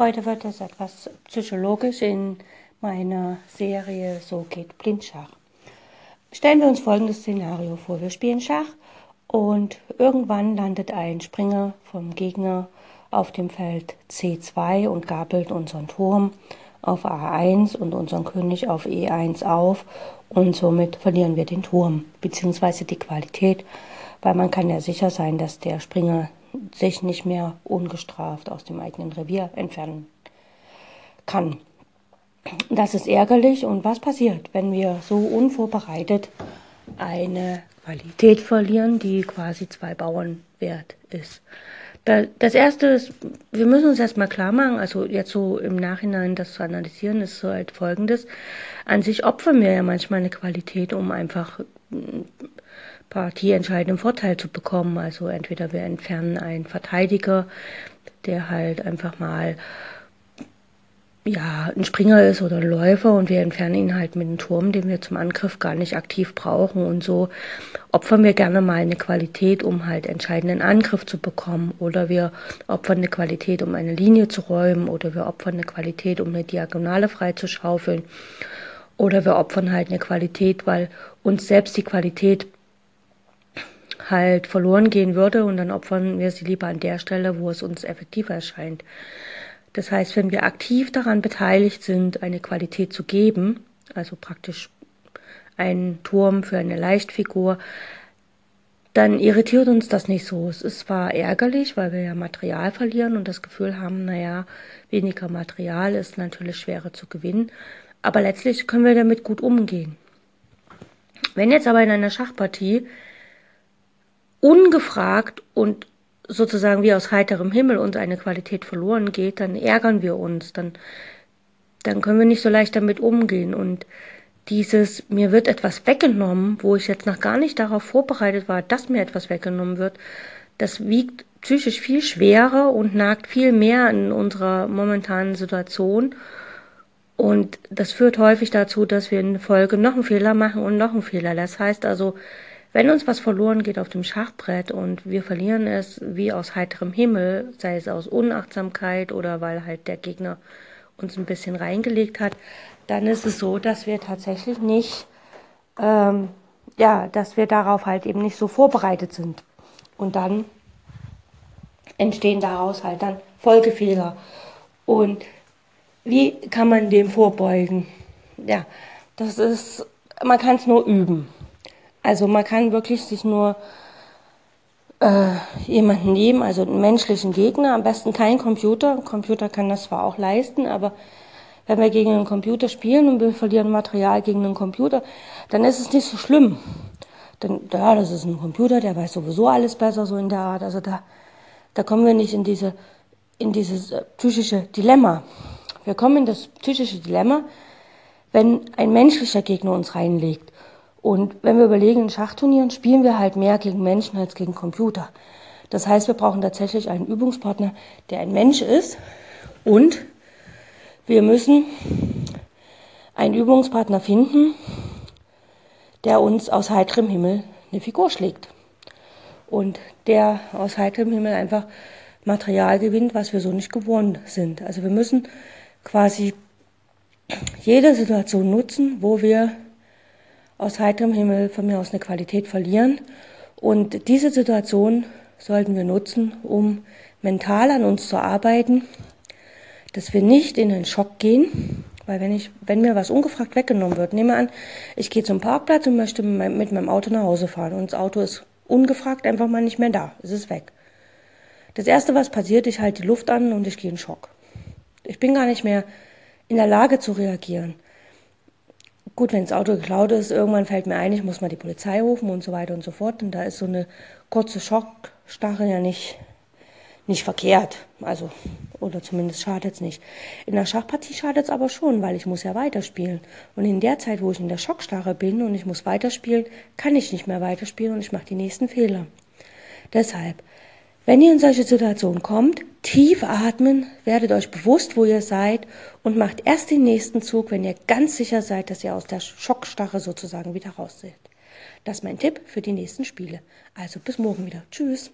Heute wird es etwas psychologisch in meiner Serie So geht Blindschach. Stellen wir uns folgendes Szenario vor. Wir spielen Schach und irgendwann landet ein Springer vom Gegner auf dem Feld C2 und gabelt unseren Turm auf A1 und unseren König auf E1 auf und somit verlieren wir den Turm bzw. die Qualität, weil man kann ja sicher sein, dass der Springer sich nicht mehr ungestraft aus dem eigenen Revier entfernen kann. Das ist ärgerlich und was passiert, wenn wir so unvorbereitet eine Qualität verlieren, die quasi zwei Bauern wert ist. Das erste ist, wir müssen uns erstmal klar machen, also jetzt so im Nachhinein das zu analysieren, ist so halt folgendes. An sich opfern wir ja manchmal eine Qualität, um einfach partieentscheidenden Vorteil zu bekommen. Also entweder wir entfernen einen Verteidiger, der halt einfach mal ja, ein Springer ist oder ein Läufer und wir entfernen ihn halt mit einem Turm, den wir zum Angriff gar nicht aktiv brauchen. Und so opfern wir gerne mal eine Qualität, um halt entscheidenden Angriff zu bekommen. Oder wir opfern eine Qualität, um eine Linie zu räumen. Oder wir opfern eine Qualität, um eine Diagonale freizuschaufeln. Oder wir opfern halt eine Qualität, weil uns selbst die Qualität halt verloren gehen würde und dann opfern wir sie lieber an der Stelle, wo es uns effektiver erscheint. Das heißt, wenn wir aktiv daran beteiligt sind, eine Qualität zu geben, also praktisch einen Turm für eine Leichtfigur, dann irritiert uns das nicht so. Es ist zwar ärgerlich, weil wir ja Material verlieren und das Gefühl haben, naja, weniger Material ist natürlich schwerer zu gewinnen, aber letztlich können wir damit gut umgehen. Wenn jetzt aber in einer Schachpartie ungefragt und sozusagen wie aus heiterem Himmel uns eine Qualität verloren geht, dann ärgern wir uns, dann, dann können wir nicht so leicht damit umgehen. Und dieses, mir wird etwas weggenommen, wo ich jetzt noch gar nicht darauf vorbereitet war, dass mir etwas weggenommen wird, das wiegt psychisch viel schwerer und nagt viel mehr in unserer momentanen Situation. Und das führt häufig dazu, dass wir in Folge noch einen Fehler machen und noch einen Fehler. Das heißt also, wenn uns was verloren geht auf dem Schachbrett und wir verlieren es wie aus heiterem Himmel, sei es aus Unachtsamkeit oder weil halt der Gegner uns ein bisschen reingelegt hat, dann ist es so, dass wir tatsächlich nicht, ähm, ja, dass wir darauf halt eben nicht so vorbereitet sind. Und dann entstehen daraus halt dann Folgefehler. Und wie kann man dem vorbeugen? Ja, das ist, man kann es nur üben. Also man kann wirklich sich nur äh, jemanden nehmen, also einen menschlichen Gegner, am besten kein Computer. Ein Computer kann das zwar auch leisten, aber wenn wir gegen einen Computer spielen und wir verlieren Material gegen einen Computer, dann ist es nicht so schlimm. Denn ja, das ist ein Computer, der weiß sowieso alles besser, so in der Art. Also da, da kommen wir nicht in diese, in dieses äh, psychische Dilemma. Wir kommen in das psychische Dilemma, wenn ein menschlicher Gegner uns reinlegt. Und wenn wir überlegen, in Schachturnieren spielen wir halt mehr gegen Menschen als gegen Computer. Das heißt, wir brauchen tatsächlich einen Übungspartner, der ein Mensch ist. Und wir müssen einen Übungspartner finden, der uns aus heiterem Himmel eine Figur schlägt. Und der aus heiterem Himmel einfach Material gewinnt, was wir so nicht gewohnt sind. Also wir müssen quasi jede Situation nutzen, wo wir aus heiterem Himmel von mir aus eine Qualität verlieren. Und diese Situation sollten wir nutzen, um mental an uns zu arbeiten, dass wir nicht in den Schock gehen, weil wenn ich, wenn mir was ungefragt weggenommen wird, nehme an, ich gehe zum Parkplatz und möchte mit meinem Auto nach Hause fahren und das Auto ist ungefragt einfach mal nicht mehr da, es ist weg. Das erste, was passiert, ich halte die Luft an und ich gehe in Schock. Ich bin gar nicht mehr in der Lage zu reagieren. Gut, wenn das Auto geklaut ist, irgendwann fällt mir ein, ich muss mal die Polizei rufen und so weiter und so fort. Und da ist so eine kurze Schockstarre ja nicht, nicht verkehrt. Also, oder zumindest schadet es nicht. In der Schachpartie schadet es aber schon, weil ich muss ja weiterspielen. Und in der Zeit, wo ich in der Schockstarre bin und ich muss weiterspielen, kann ich nicht mehr weiterspielen und ich mache die nächsten Fehler. Deshalb, wenn ihr in solche Situationen kommt, tief atmen, werdet euch bewusst, wo ihr seid und macht erst den nächsten Zug, wenn ihr ganz sicher seid, dass ihr aus der Schockstarre sozusagen wieder raus seid. Das ist mein Tipp für die nächsten Spiele. Also bis morgen wieder. Tschüss.